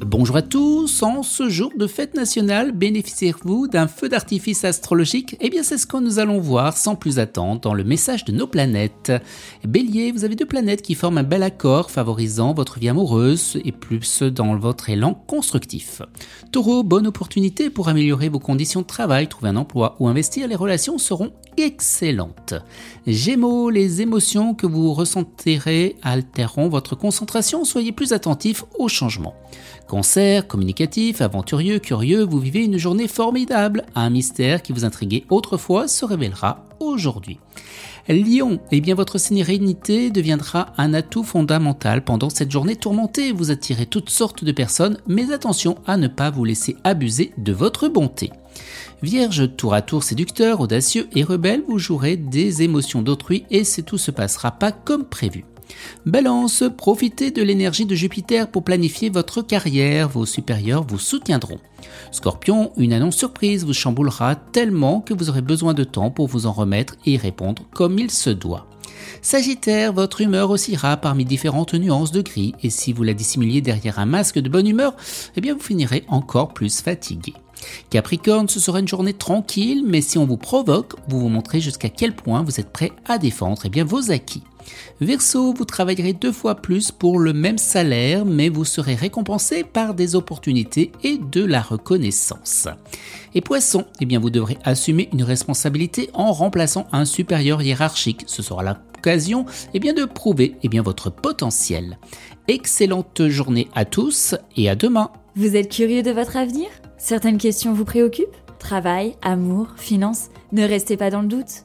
Bonjour à tous, en ce jour de fête nationale, bénéficiez-vous d'un feu d'artifice astrologique? Eh bien c'est ce que nous allons voir sans plus attendre dans le message de nos planètes. Bélier, vous avez deux planètes qui forment un bel accord favorisant votre vie amoureuse et plus dans votre élan constructif. Taureau, bonne opportunité pour améliorer vos conditions de travail, trouver un emploi ou investir, les relations seront excellentes. Gémeaux, les émotions que vous ressentirez altéreront votre concentration, soyez plus attentif aux changements. Cancer, communicatif, aventurieux, curieux, vous vivez une journée formidable. Un mystère qui vous intriguait autrefois se révélera aujourd'hui. Lion, eh bien votre sérénité deviendra un atout fondamental pendant cette journée tourmentée. Vous attirez toutes sortes de personnes, mais attention à ne pas vous laisser abuser de votre bonté. Vierge, tour à tour séducteur, audacieux et rebelle, vous jouerez des émotions d'autrui et c'est tout se passera pas comme prévu. Balance, profitez de l'énergie de Jupiter pour planifier votre carrière, vos supérieurs vous soutiendront. Scorpion, une annonce surprise vous chamboulera tellement que vous aurez besoin de temps pour vous en remettre et y répondre comme il se doit. Sagittaire, votre humeur oscillera parmi différentes nuances de gris et si vous la dissimuliez derrière un masque de bonne humeur, eh bien vous finirez encore plus fatigué. Capricorne, ce sera une journée tranquille, mais si on vous provoque, vous vous montrez jusqu'à quel point vous êtes prêt à défendre eh bien, vos acquis. Verseau, vous travaillerez deux fois plus pour le même salaire, mais vous serez récompensé par des opportunités et de la reconnaissance. Et Poisson, eh vous devrez assumer une responsabilité en remplaçant un supérieur hiérarchique. Ce sera l'occasion eh de prouver eh votre potentiel. Excellente journée à tous et à demain. Vous êtes curieux de votre avenir? Certaines questions vous préoccupent? Travail, amour, finances? Ne restez pas dans le doute.